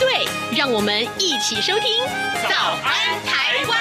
对，让我们一起收听《早安台湾》。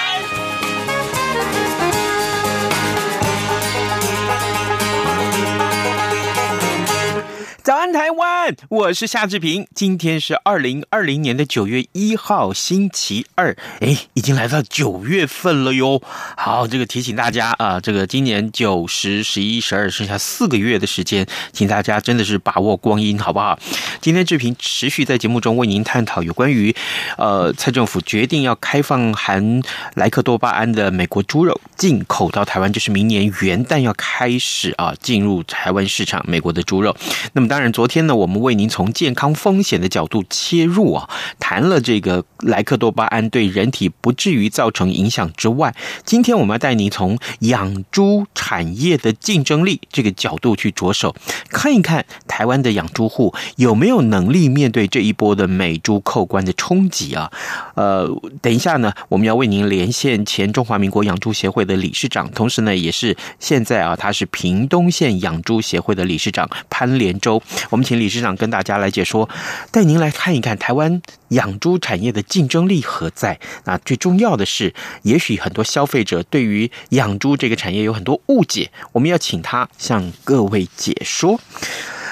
我是夏志平。今天是二零二零年的九月一号，星期二。哎，已经来到九月份了哟。好，这个提醒大家啊，这个今年九、十、十一、十二，剩下四个月的时间，请大家真的是把握光阴，好不好？今天志平持续在节目中为您探讨有关于，呃，蔡政府决定要开放含莱克多巴胺的美国猪肉进口到台湾，就是明年元旦要开始啊进入台湾市场，美国的猪肉。那么。当然，昨天呢，我们为您从健康风险的角度切入啊，谈了这个莱克多巴胺对人体不至于造成影响之外，今天我们要带您从养猪产业的竞争力这个角度去着手，看一看台湾的养猪户有没有能力面对这一波的美猪扣关的冲击啊。呃，等一下呢，我们要为您连线前中华民国养猪协会的理事长，同时呢，也是现在啊，他是屏东县养猪协会的理事长潘连洲。我们请理事长跟大家来解说，带您来看一看台湾养猪产业的竞争力何在。那最重要的是，也许很多消费者对于养猪这个产业有很多误解，我们要请他向各位解说。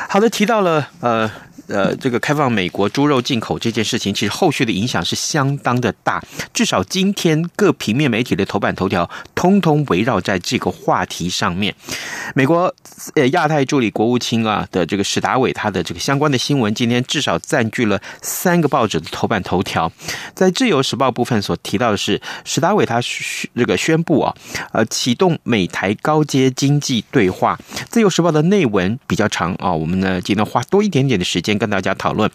好的，提到了呃。呃，这个开放美国猪肉进口这件事情，其实后续的影响是相当的大。至少今天各平面媒体的头版头条，通通围绕在这个话题上面。美国呃亚太助理国务卿啊的这个史达伟，他的这个相关的新闻，今天至少占据了三个报纸的头版头条。在自由时报部分所提到的是，史达伟他这个宣布啊，呃启动美台高阶经济对话。自由时报的内文比较长啊，我们呢今天花多一点点的时间。跟大家讨论。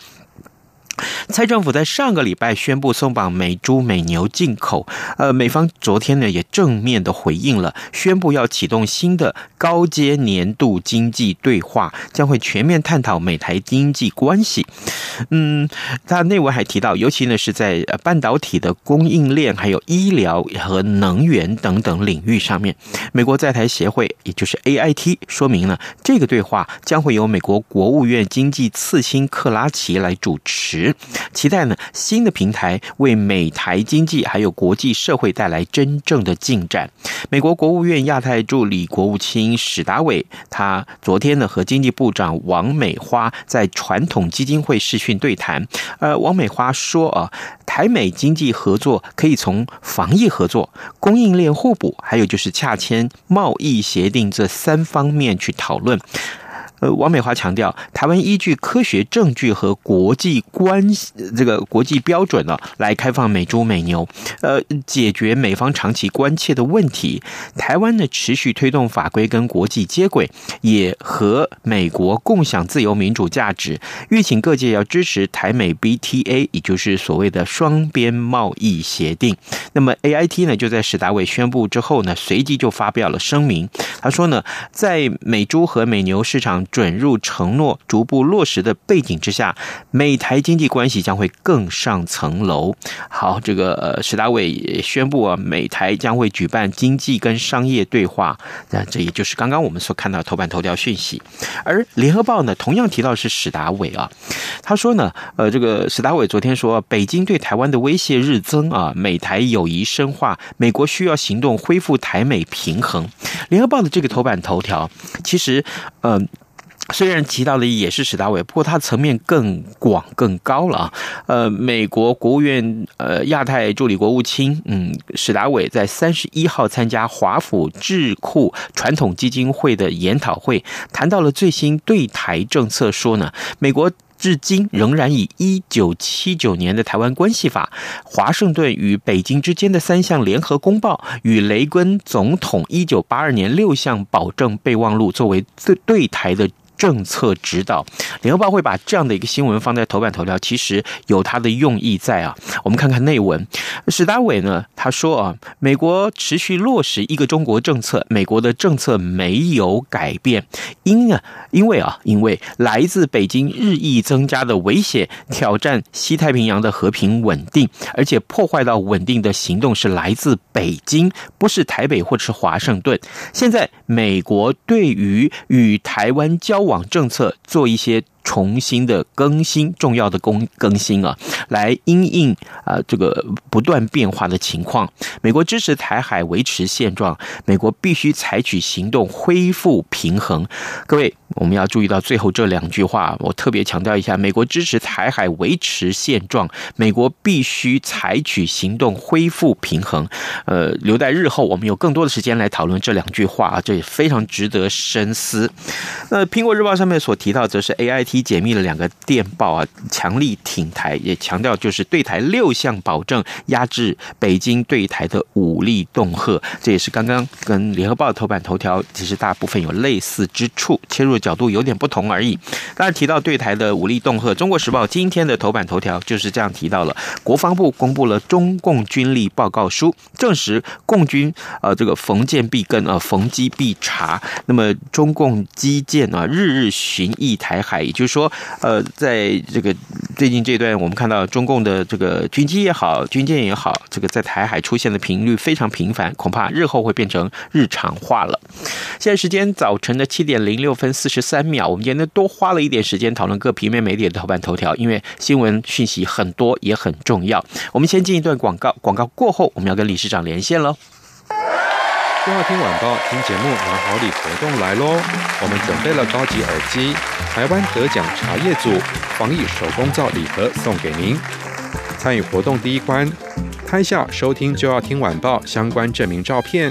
蔡政府在上个礼拜宣布松绑美猪美牛进口，呃，美方昨天呢也正面的回应了，宣布要启动新的高阶年度经济对话，将会全面探讨美台经济关系。嗯，他内文还提到，尤其呢是在半导体的供应链、还有医疗和能源等等领域上面，美国在台协会也就是 AIT 说明了这个对话将会由美国国务院经济次卿克拉奇来主持。期待呢，新的平台为美台经济还有国际社会带来真正的进展。美国国务院亚太助理国务卿史达伟，他昨天呢和经济部长王美花在传统基金会视讯对谈。呃，王美花说啊，台美经济合作可以从防疫合作、供应链互补，还有就是洽签贸易协定这三方面去讨论。呃，王美华强调，台湾依据科学证据和国际关系这个国际标准呢，来开放美猪美牛，呃，解决美方长期关切的问题。台湾呢，持续推动法规跟国际接轨，也和美国共享自由民主价值。吁请各界要支持台美 BTA，也就是所谓的双边贸易协定。那么 AIT 呢，就在史达伟宣布之后呢，随即就发表了声明。他说呢，在美猪和美牛市场。准入承诺逐步落实的背景之下，美台经济关系将会更上层楼。好，这个呃，史达伟宣布啊，美台将会举办经济跟商业对话。那这也就是刚刚我们所看到头版头条讯息。而联合报呢，同样提到是史达伟啊，他说呢，呃，这个史达伟昨天说，北京对台湾的威胁日增啊，美台友谊深化，美国需要行动恢复台美平衡。联合报的这个头版头条，其实，呃。虽然提到的也是史达伟，不过他层面更广更高了啊。呃，美国国务院呃亚太助理国务卿嗯史达伟在三十一号参加华府智库传统基金会的研讨会，谈到了最新对台政策，说呢，美国至今仍然以一九七九年的台湾关系法、华盛顿与北京之间的三项联合公报与雷根总统一九八二年六项保证备忘录作为对对台的。政策指导，联合报会把这样的一个新闻放在头版头条，其实有它的用意在啊。我们看看内文，史达伟呢，他说啊，美国持续落实一个中国政策，美国的政策没有改变，因啊，因为啊，因为来自北京日益增加的威胁，挑战西太平洋的和平稳定，而且破坏到稳定的行动是来自北京，不是台北或者是华盛顿。现在美国对于与台湾交往往政策做一些。重新的更新，重要的更更新啊，来因应啊这个不断变化的情况。美国支持台海维持现状，美国必须采取行动恢复平衡。各位，我们要注意到最后这两句话，我特别强调一下：美国支持台海维持现状，美国必须采取行动恢复平衡。呃，留待日后我们有更多的时间来讨论这两句话啊，这也非常值得深思。那苹果日报上面所提到，则是 AIT。解密了两个电报啊，强力挺台，也强调就是对台六项保证，压制北京对台的武力恫吓。这也是刚刚跟联合报头版头条其实大部分有类似之处，切入角度有点不同而已。刚才提到对台的武力恫吓，中国时报今天的头版头条就是这样提到了，国防部公布了中共军力报告书，证实共军呃这个逢舰必跟啊，逢机必查。那么中共机舰啊日日巡弋台海，也就是说，呃，在这个最近这段，我们看到中共的这个军机也好，军舰也好，这个在台海出现的频率非常频繁，恐怕日后会变成日常化了。现在时间早晨的七点零六分四十三秒，我们今天多花了一点时间讨论各平面媒体的头版头条，因为新闻讯息很多也很重要。我们先进一段广告，广告过后，我们要跟理事长连线喽。就要听晚报，听节目拿好礼活动来喽！我们准备了高级耳机、台湾得奖茶叶组、防疫手工皂礼盒送给您。参与活动第一关，拍下收听就要听晚报相关证明照片；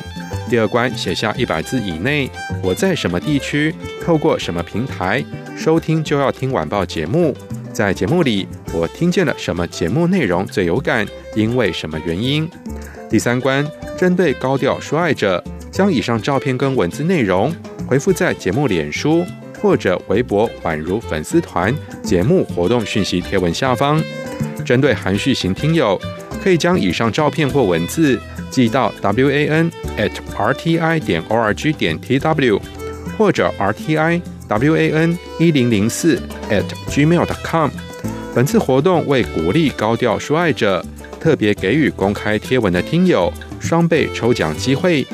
第二关，写下一百字以内我在什么地区，透过什么平台收听就要听晚报节目，在节目里我听见了什么节目内容最有感，因为什么原因。第三关。针对高调说爱者，将以上照片跟文字内容回复在节目脸书或者微博宛如粉丝团节目活动讯息贴文下方。针对含蓄型听友，可以将以上照片或文字寄到 wan at rti 点 org 点 tw 或者 rti wan 一零零四 at gmail.com。本次活动为鼓励高调说爱者，特别给予公开贴文的听友。双倍抽奖机会，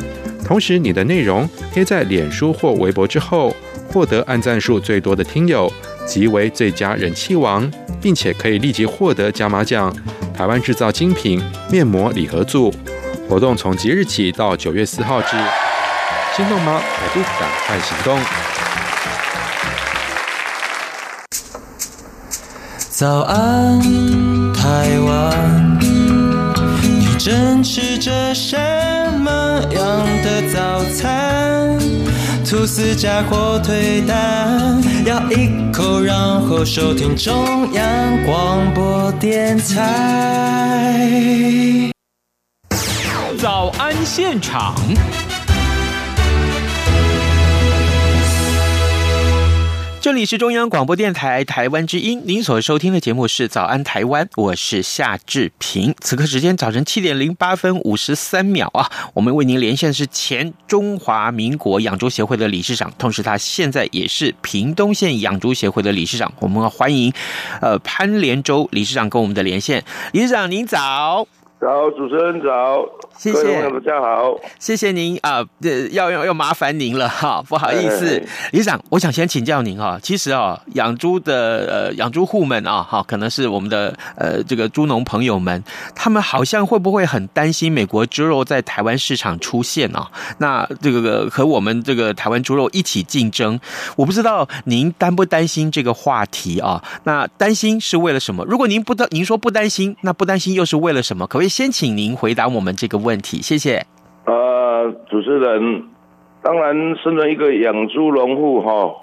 同时你的内容贴在脸书或微博之后，获得按赞数最多的听友即为最佳人气王，并且可以立即获得加码奖——台湾制造精品面膜礼盒组。活动从即日起到九月四号止，心动吗？还不赶快行动！早安，台湾。你正吃着什么样的早餐？吐司加火腿蛋，咬一口，然后收听中央广播电台。早安现场。这里是中央广播电台台湾之音，您所收听的节目是《早安台湾》，我是夏志平。此刻时间早晨七点零八分五十三秒啊，我们为您连线的是前中华民国养猪协会的理事长，同时他现在也是屏东县养猪协会的理事长。我们要欢迎呃潘连洲理事长跟我们的连线，理事长您早。早，主持人早，谢谢，大家好，谢谢您啊，呃，要要要麻烦您了哈，不好意思，嘿嘿理事长，我想先请教您哈，其实啊，养猪的呃养猪户们啊，哈，可能是我们的呃这个猪农朋友们，他们好像会不会很担心美国猪肉在台湾市场出现啊？那这个和我们这个台湾猪肉一起竞争，我不知道您担不担心这个话题啊？那担心是为了什么？如果您不担，您说不担心，那不担心又是为了什么？可不可以？先请您回答我们这个问题，谢谢。呃，主持人，当然，身为一个养猪农户哈，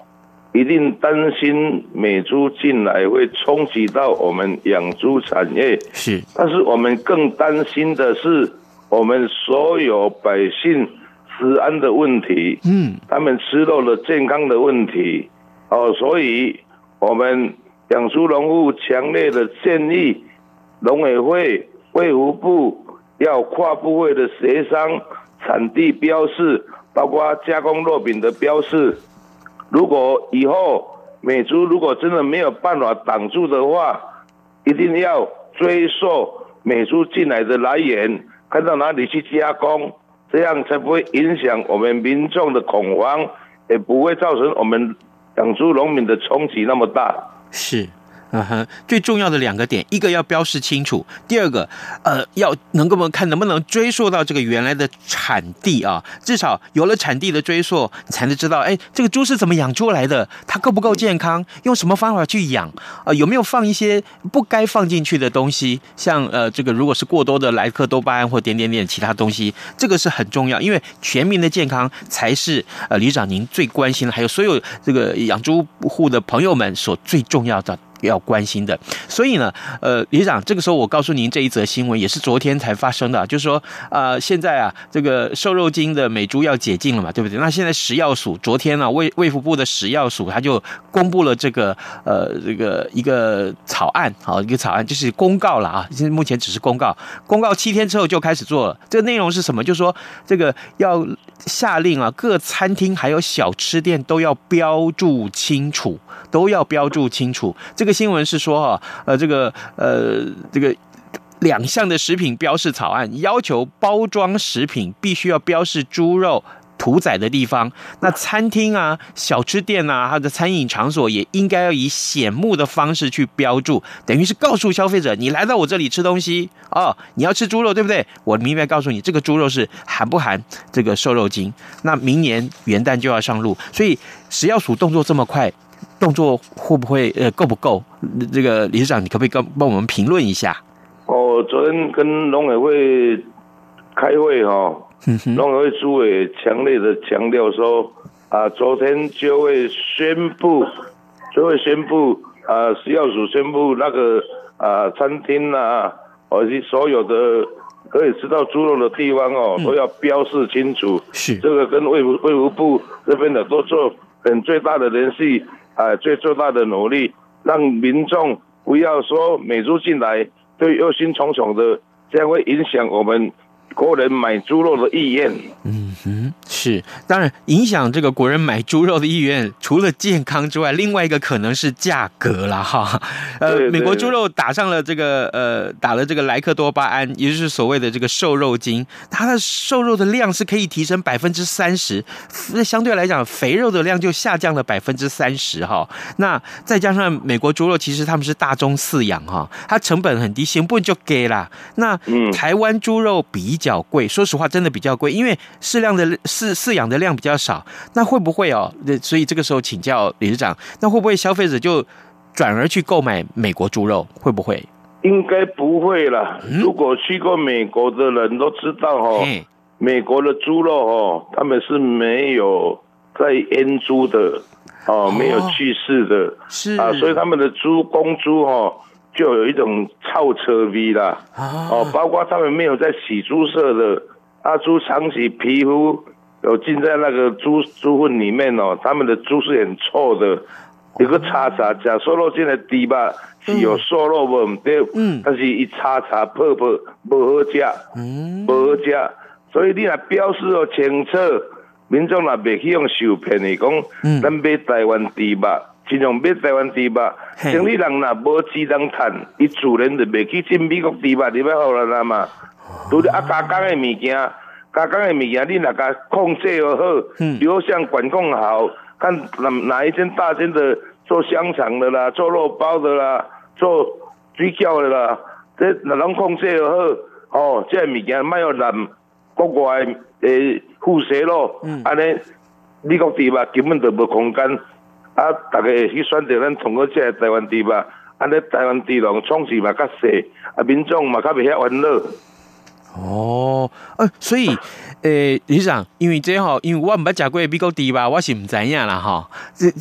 一定担心美猪进来会冲击到我们养猪产业。是，但是我们更担心的是我们所有百姓食安的问题。嗯，他们吃肉的健康的问题。哦，所以我们养猪农户强烈的建议农委会。卫福部要跨部会的协商，产地标示，包括加工肉品的标示。如果以后美猪如果真的没有办法挡住的话，一定要追溯美猪进来的来源，看到哪里去加工，这样才不会影响我们民众的恐慌，也不会造成我们养猪农民的冲击那么大。是。嗯哼，最重要的两个点，一个要标示清楚，第二个，呃，要能够看能不能追溯到这个原来的产地啊，至少有了产地的追溯，才能知道，哎，这个猪是怎么养出来的，它够不够健康，用什么方法去养，啊、有没有放一些不该放进去的东西，像呃，这个如果是过多的莱克多巴胺或点点点其他东西，这个是很重要，因为全民的健康才是呃，理事长您最关心的，还有所有这个养猪户的朋友们所最重要的。要关心的，所以呢，呃，李长，这个时候我告诉您这一则新闻也是昨天才发生的，就是说，呃，现在啊，这个瘦肉精的美猪要解禁了嘛，对不对？那现在食药署昨天呢、啊，卫卫福部的食药署他就公布了这个呃这个一个草案，好，一个草案就是公告了啊，现在目前只是公告，公告七天之后就开始做了。这个内容是什么？就是说这个要下令啊，各餐厅还有小吃店都要标注清楚，都要标注清楚这个。新闻是说哈，呃，这个呃，这个两项的食品标示草案要求包装食品必须要标示猪肉屠宰的地方，那餐厅啊、小吃店啊，它的餐饮场所也应该要以显目的方式去标注，等于是告诉消费者，你来到我这里吃东西哦，你要吃猪肉对不对？我明白告诉你，这个猪肉是含不含这个瘦肉精？那明年元旦就要上路，所以食药署动作这么快。动作会不会呃够不够？这个理事长，你可不可以跟帮我们评论一下？哦，昨天跟农委会开会哈、哦，农委会主委强烈的强调说啊，昨天就会宣布，就会宣布啊，食药署宣布那个啊餐厅啊，以及所有的可以吃到猪肉的地方哦，都要标示清楚。是这个跟卫福卫福部这边的都做很最大的联系。啊，最最大的努力，让民众不要说美猪进来，就忧心忡忡的，这样会影响我们。国人买猪肉的意愿，哼，是当然影响这个国人买猪肉的意愿，除了健康之外，另外一个可能是价格了哈。呃，美国猪肉打上了这个呃，打了这个莱克多巴胺，也就是所谓的这个瘦肉精，它的瘦肉的量是可以提升百分之三十，那相对来讲，肥肉的量就下降了百分之三十哈。那再加上美国猪肉，其实他们是大宗饲养哈，它成本很低，成本就给啦。那台湾猪肉比。较贵，说实话，真的比较贵，因为饲料的饲饲养的量比较少，那会不会哦？所以这个时候请教理事长，那会不会消费者就转而去购买美国猪肉？会不会？应该不会啦。嗯、如果去过美国的人都知道、哦，嘿美国的猪肉哦，他们是没有在腌猪的哦，没有去世的，是啊，所以他们的猪公猪、哦。就有一种臭车味啦，哦，包括他们没有在洗猪舍的，阿猪长期皮肤有浸在那个猪猪粪里面哦，他们的猪是很臭的，有个叉叉假瘦肉精的猪吧，是有瘦肉味，对，嗯，但是一叉叉泡泡不好吃，嗯，不好吃，所以你若标示哦清楚，民众若别去用受骗的讲，咱买台湾猪肉。尽量买台湾猪肉，像你人若无鸡当趁，伊自然就袂去进美国猪肉，你要好了啦嘛。拄着啊，加工的物件，加工的物件，你若甲控制又好，流向管控好，看哪哪一间大间的做香肠的啦，做肉包的啦，做水饺的啦，这若拢控制又好，哦，这物件莫要染国外诶辐射咯，安尼美国猪肉根本就无空间。啊！大家会去选择咱通过这台湾猪吧，安尼台湾地农创市嘛较细，啊民众嘛较袂遐欢乐。哦，呃，所以，诶、欸，理事长，因为这吼，因为我毋捌食过美国猪吧，我是毋知影啦，吼。这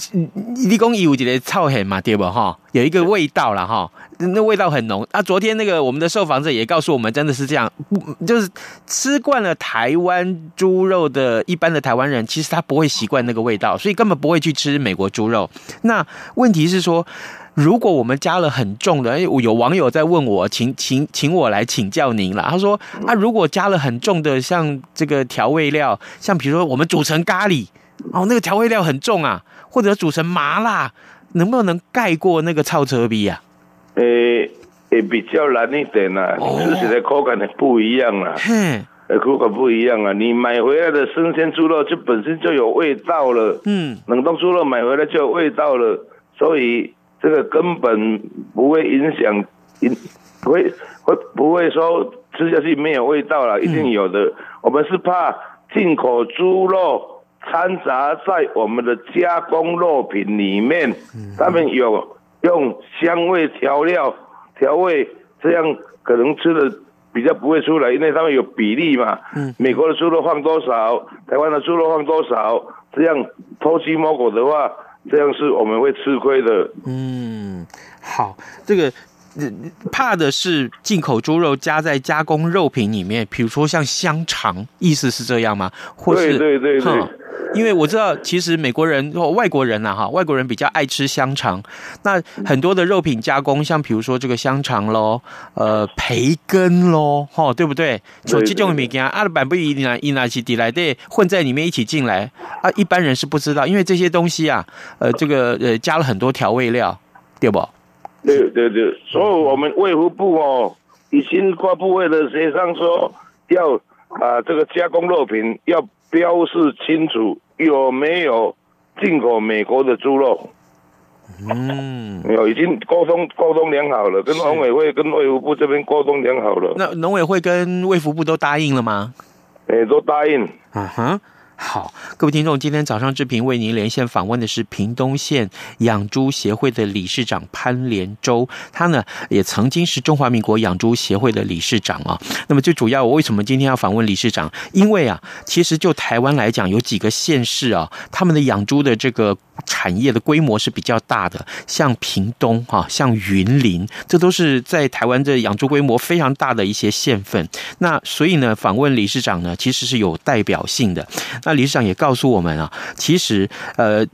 你讲伊有一个臭气嘛，对无吼？有一个味道啦吼，那味道很浓。啊，昨天那个我们的受访者也告诉我们，真的是这样，不就是吃惯了台湾猪肉的一般的台湾人，其实他不会习惯那个味道，所以根本不会去吃美国猪肉。那问题是说，如果我们加了很重的，哎，有网友在问我，请请请我来请教您了。他说啊，如果加了很重的，像这个调味料，像比如说我们煮成咖喱，哦，那个调味料很重啊，或者煮成麻辣。能不能盖过那个超车逼啊？诶、欸，也比较难一点啦、啊，吃起来口感也不一样啦。嗯，口感不一样啊。你买回来的生鲜猪肉就本身就有味道了。嗯，冷冻猪肉买回来就有味道了，所以这个根本不会影响，影不会会不会说吃下去没有味道了，一定有的。嗯、我们是怕进口猪肉。掺杂在我们的加工肉品里面，他们有用香味调料调味，这样可能吃的比较不会出来，因为他们有比例嘛。嗯美国的猪肉放多少，台湾的猪肉放多少，这样偷鸡摸狗的话，这样是我们会吃亏的。嗯，好，这个。怕的是进口猪肉加在加工肉品里面，比如说像香肠，意思是这样吗？或是对对对对，因为我知道，其实美国人或外国人呐，哈，外国人比较爱吃香肠。那很多的肉品加工，像比如说这个香肠喽，呃，培根喽，哈，对不对？就这种物件，阿拉板不一拿一拿起底来对，混在里面一起进来啊，一般人是不知道，因为这些东西啊，呃，这个呃加了很多调味料，对不？对对对，所以我们卫福部哦，已经跨部会的协商说，要啊这个加工肉品要标示清楚有没有进口美国的猪肉。嗯，有已经沟通沟通良好了，跟农委会跟卫福部这边沟通良好了。那农委会跟卫福部都答应了吗？哎，都答应。嗯哼。好，各位听众，今天早上志平为您连线访问的是屏东县养猪协会的理事长潘连洲，他呢也曾经是中华民国养猪协会的理事长啊。那么最主要，我为什么今天要访问理事长？因为啊，其实就台湾来讲，有几个县市啊，他们的养猪的这个产业的规模是比较大的，像屏东哈，像云林，这都是在台湾的养猪规模非常大的一些县份。那所以呢，访问理事长呢，其实是有代表性的。那理事长也告诉我们啊，其实呃，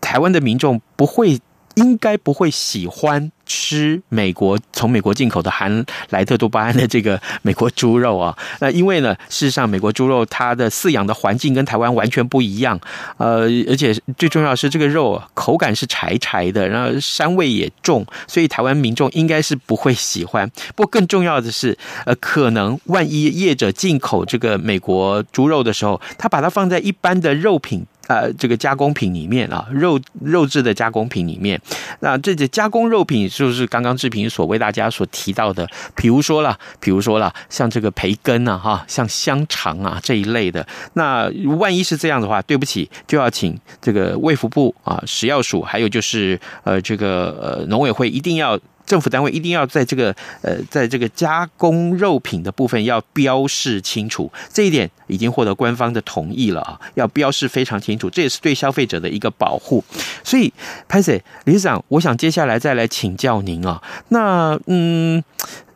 台湾的民众不会。应该不会喜欢吃美国从美国进口的含莱特多巴胺的这个美国猪肉啊。那因为呢，事实上美国猪肉它的饲养的环境跟台湾完全不一样，呃，而且最重要是这个肉口感是柴柴的，然后膻味也重，所以台湾民众应该是不会喜欢。不过更重要的是，呃，可能万一业者进口这个美国猪肉的时候，他把它放在一般的肉品。呃，这个加工品里面啊，肉肉质的加工品里面，那这些加工肉品就是刚刚志平所为大家所提到的，比如说了，比如说了，像这个培根啊，哈，像香肠啊这一类的。那万一是这样的话，对不起，就要请这个卫福部啊、食药署，还有就是呃这个呃农委会一定要。政府单位一定要在这个呃，在这个加工肉品的部分要标示清楚，这一点已经获得官方的同意了啊，要标示非常清楚，这也是对消费者的一个保护。所以，潘 Sir 理事长，我想接下来再来请教您啊，那嗯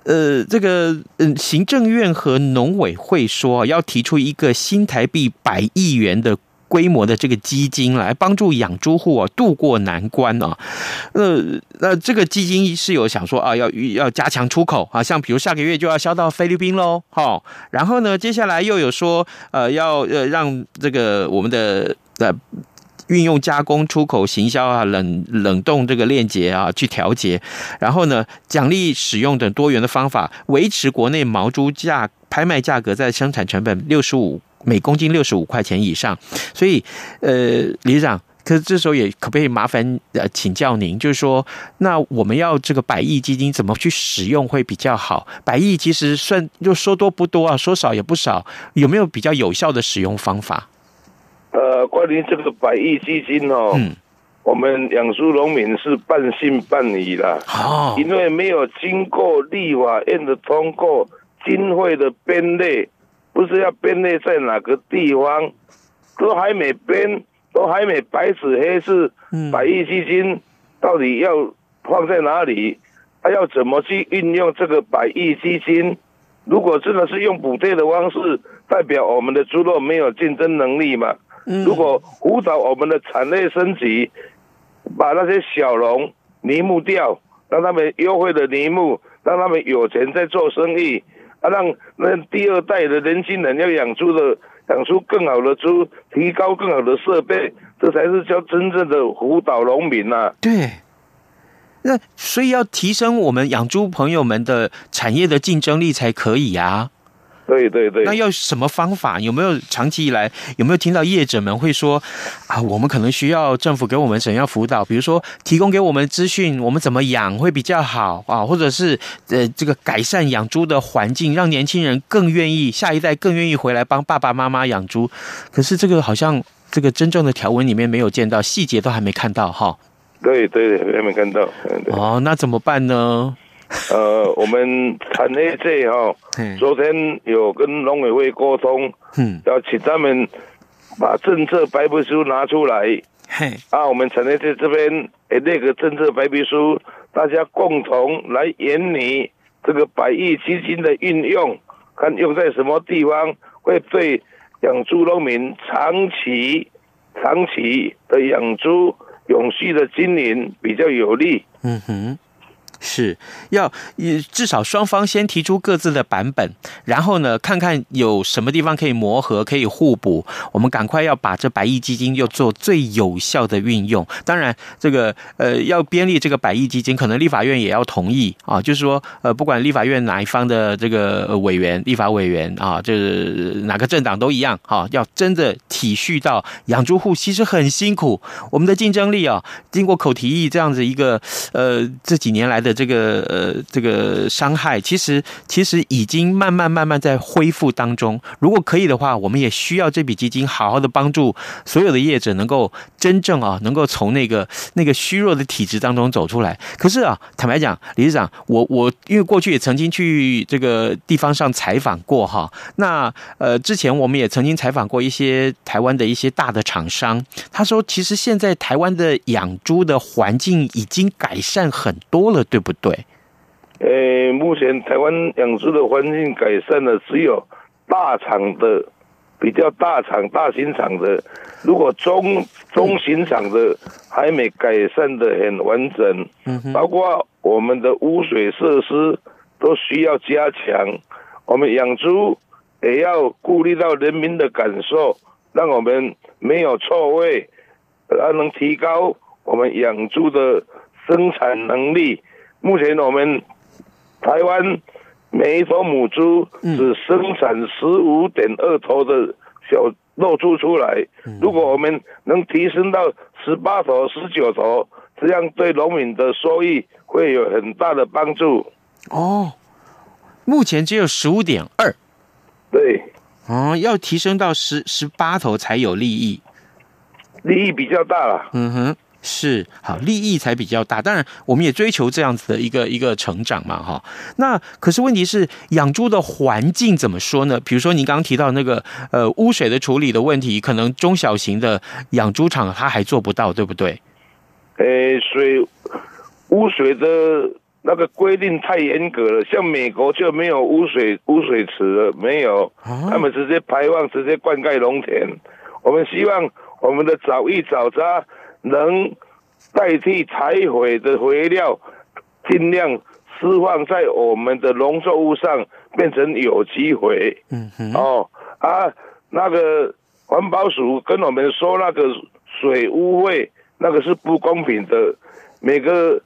呃，这个嗯，行政院和农委会说要提出一个新台币百亿元的。规模的这个基金来帮助养猪户啊渡过难关啊，呃，那这个基金是有想说啊，要要加强出口啊，像比如下个月就要销到菲律宾喽，好，然后呢，接下来又有说呃要呃让这个我们的呃运用加工出口行销啊冷冷冻这个链接啊去调节，然后呢奖励使用等多元的方法维持国内毛猪价拍卖价格在生产成本六十五。每公斤六十五块钱以上，所以，呃，理事长，可是这时候也可不可以麻烦呃请教您，就是说，那我们要这个百亿基金怎么去使用会比较好？百亿其实算就说多不多啊，说少也不少，有没有比较有效的使用方法？呃，关于这个百亿基金哦，嗯，我们养猪农民是半信半疑啦，哦，因为没有经过立法院的通过，经费的编列。不是要编列在哪个地方，都还没编，都还没白纸黑字。百亿基金到底要放在哪里？他要怎么去运用这个百亿基金？如果真的是用补贴的方式，代表我们的猪肉没有竞争能力嘛？如果辅导我们的产业升级，把那些小农泥木掉，让他们优惠的泥木，让他们有钱在做生意，啊，让那第二代的年轻人要养猪的，养出更好的猪，提高更好的设备，这才是叫真正的辅导农民呐、啊。对。那所以要提升我们养猪朋友们的产业的竞争力才可以啊。对对对。那要什么方法？有没有长期以来有没有听到业者们会说啊？我们可能需要政府给我们怎样辅导？比如说提供给我们资讯，我们怎么养会比较好啊？或者是呃这个改善养猪的环境，让年轻人更愿意，下一代更愿意回来帮爸爸妈妈养猪。可是这个好像这个真正的条文里面没有见到，细节都还没看到哈。对对，还没看到。哦，那怎么办呢？呃，我们产业界哈，昨天有跟农委会沟通，嗯，要请他们把政策白皮书拿出来。嘿，啊，我们产业界这边诶，那个政策白皮书，大家共同来研拟这个百亿基金的运用，看用在什么地方，会对养猪农民长期、长期的养猪。永续的经营比较有利。嗯哼。是要至少双方先提出各自的版本，然后呢，看看有什么地方可以磨合，可以互补。我们赶快要把这百亿基金又做最有效的运用。当然，这个呃要编立这个百亿基金，可能立法院也要同意啊。就是说，呃，不管立法院哪一方的这个委员、立法委员啊，就是哪个政党都一样啊，要真的体恤到养猪户其实很辛苦，我们的竞争力啊，经过口蹄疫这样子一个呃这几年来的。这个呃，这个伤害其实其实已经慢慢慢慢在恢复当中。如果可以的话，我们也需要这笔基金好好的帮助所有的业者，能够真正啊，能够从那个那个虚弱的体质当中走出来。可是啊，坦白讲，理事长，我我因为过去也曾经去这个地方上采访过哈。那呃，之前我们也曾经采访过一些台湾的一些大的厂商，他说，其实现在台湾的养猪的环境已经改善很多了，对不对？呃，目前台湾养猪的环境改善了，只有大厂的比较大厂、大型厂的，如果中中型厂的还没改善的很完整，包括我们的污水设施都需要加强。我们养猪也要顾虑到人民的感受，让我们没有错位，而能提高我们养猪的生产能力。目前我们台湾每一头母猪只生产十五点二头的小肉猪出来。如果我们能提升到十八头、十九头，这样对农民的收益会有很大的帮助。哦，目前只有十五点二。对。哦，要提升到十十八头才有利益。利益比较大了。嗯哼。是好，利益才比较大。当然，我们也追求这样子的一个一个成长嘛，哈。那可是问题是，养猪的环境怎么说呢？比如说，您刚刚提到那个呃污水的处理的问题，可能中小型的养猪场它还做不到，对不对？呃，水污水的那个规定太严格了，像美国就没有污水污水池了，没有，他们直接排放，直接灌溉农田。我们希望我们的早一早渣。能代替柴火的肥料，尽量释放在我们的农作物上，变成有机肥。嗯哼。哦啊，那个环保署跟我们说，那个水污秽，那个是不公平的。每个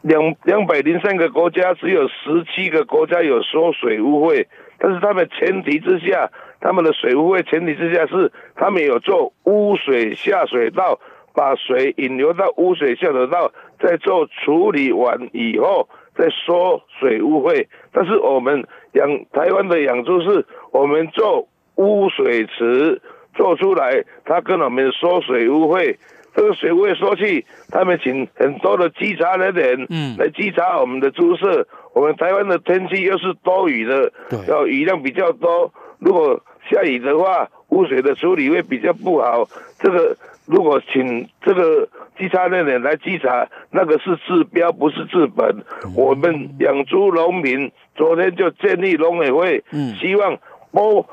两两百零三个国家，只有十七个国家有收水污秽，但是他们前提之下，他们的水污秽前提之下是他们有做污水下水道。把水引流到污水下水道，再做处理完以后再收水污费。但是我们养台湾的养猪是，我们做污水池做出来，他跟我们收水污费。这个水污费收去，他们请很多的稽查人员，嗯，来稽查我们的猪舍。我们台湾的天气又是多雨的，要雨量比较多。如果下雨的话，污水的处理会比较不好。这个。如果请这个稽查人员来稽查，那个是治标，不是治本。我们养猪农民昨天就建立农委会，希望拨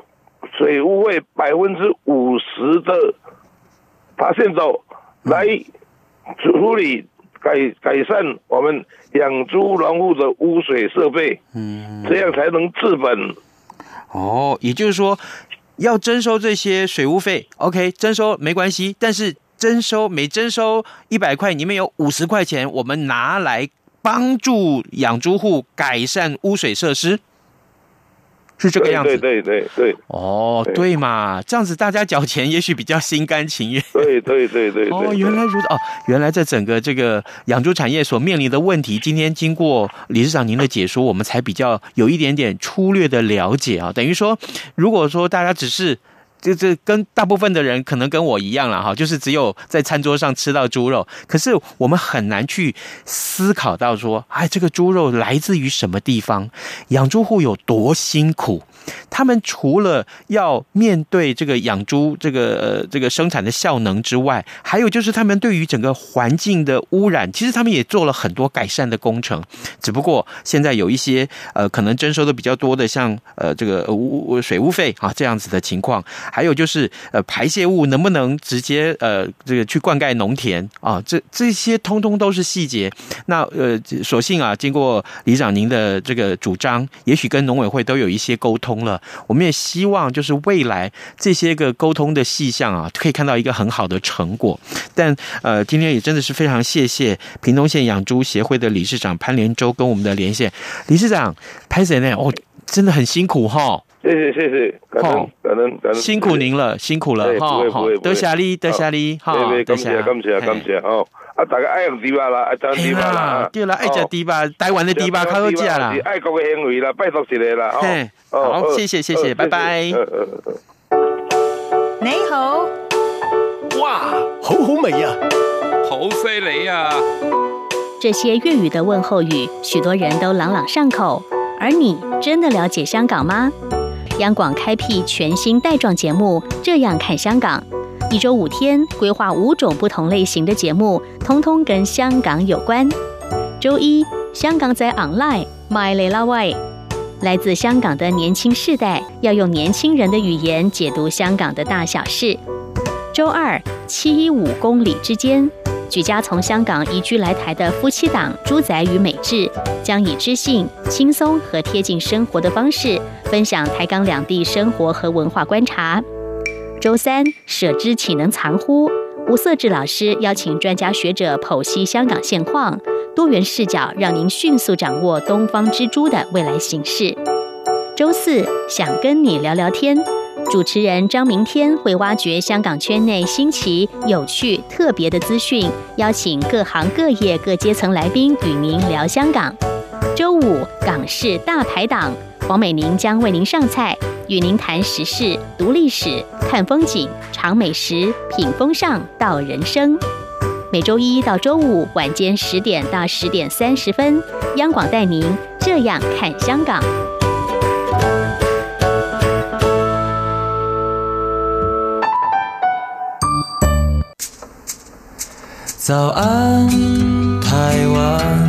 水污费百分之五十的发现走来处理改改善我们养猪农户的污水设备，嗯，这样才能治本。哦，也就是说，要征收这些水污费，OK，征收没关系，但是。征收每征收一百块，里面有五十块钱，我们拿来帮助养猪户改善污水设施，是这个样子。对对对对。哦，对嘛，这样子大家缴钱也许比较心甘情愿。对对对对。哦，原来如此。哦，原来这整个这个养猪产业所面临的问题，今天经过理事长您的解说，我们才比较有一点点粗略的了解啊。等于说，如果说大家只是。就这跟大部分的人可能跟我一样了哈，就是只有在餐桌上吃到猪肉，可是我们很难去思考到说，哎，这个猪肉来自于什么地方？养猪户有多辛苦？他们除了要面对这个养猪这个呃这个生产的效能之外，还有就是他们对于整个环境的污染，其实他们也做了很多改善的工程。只不过现在有一些呃可能征收的比较多的，像呃这个污水污费啊这样子的情况，还有就是呃排泄物能不能直接呃这个去灌溉农田啊？这这些通通都是细节。那呃，所幸啊，经过里长您的这个主张，也许跟农委会都有一些沟通。了，我们也希望就是未来这些个沟通的细项啊，可以看到一个很好的成果。但呃，今天也真的是非常谢谢屏东县养猪协会的理事长潘连洲跟我们的连线。理事长，拍谢呢？哦，真的很辛苦哈。谢谢谢谢，感恩感恩感恩，辛苦您了，辛苦了哈。好，多谢你，多谢你，好，感谢感谢感谢哦。啊！大家爱用猪肉啦，爱食猪肉啦，对啦，爱食猪肉，台湾的猪肉较好食啦。爱国的行为啦，拜托一个啦。嘿，好，谢谢谢谢，拜拜。你好，哇，好好味呀，好犀利呀！这些粤语的问候语，许多人都朗朗上口。而你真的了解香港吗？央广开辟全新带状节目，这样看香港。一周五天，规划五种不同类型的节目，通通跟香港有关。周一，香港在 online，My l e l a way，，来自香港的年轻世代要用年轻人的语言解读香港的大小事。周二，七一五公里之间，举家从香港移居来台的夫妻档朱仔与美智，将以知性、轻松和贴近生活的方式，分享台港两地生活和文化观察。周三，舍之岂能藏乎？吴色志老师邀请专家学者剖析香港现况，多元视角让您迅速掌握东方之珠的未来形势。周四，想跟你聊聊天，主持人张明天会挖掘香港圈内新奇、有趣、特别的资讯，邀请各行各业各阶层来宾与您聊香港。周五，港式大排档，黄美玲将为您上菜。与您谈时事、读历史、看风景、尝美食、品风尚、道人生。每周一到周五晚间十点到十点三十分，央广带您这样看香港。早安，台湾，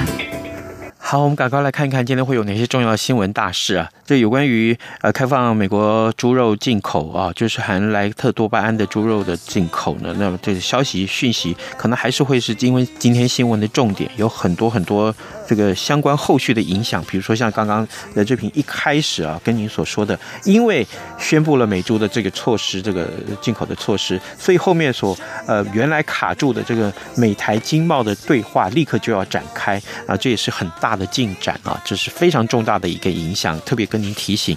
好，我们赶快来看一看今天会有哪些重要的新闻大事啊！这有关于呃开放美国猪肉进口啊，就是含莱特多巴胺的猪肉的进口呢。那么这个消息讯息可能还是会是因为今天新闻的重点，有很多很多这个相关后续的影响。比如说像刚刚的这瓶一开始啊，跟您所说的，因为宣布了美猪的这个措施，这个进口的措施，所以后面所呃原来卡住的这个美台经贸的对话立刻就要展开啊，这也是很大的。的进展啊，这是非常重大的一个影响，特别跟您提醒。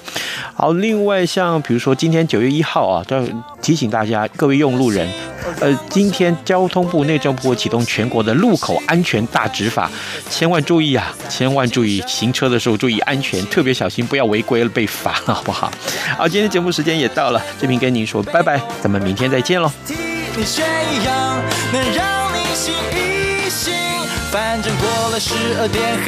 好，另外像比如说今天九月一号啊，都要提醒大家各位用路人，呃，今天交通部、内政部启动全国的路口安全大执法，千万注意啊，千万注意行车的时候注意安全，特别小心不要违规了被罚，好不好？好，今天节目时间也到了，这边跟您说拜拜，咱们明天再见喽。反正过了十二点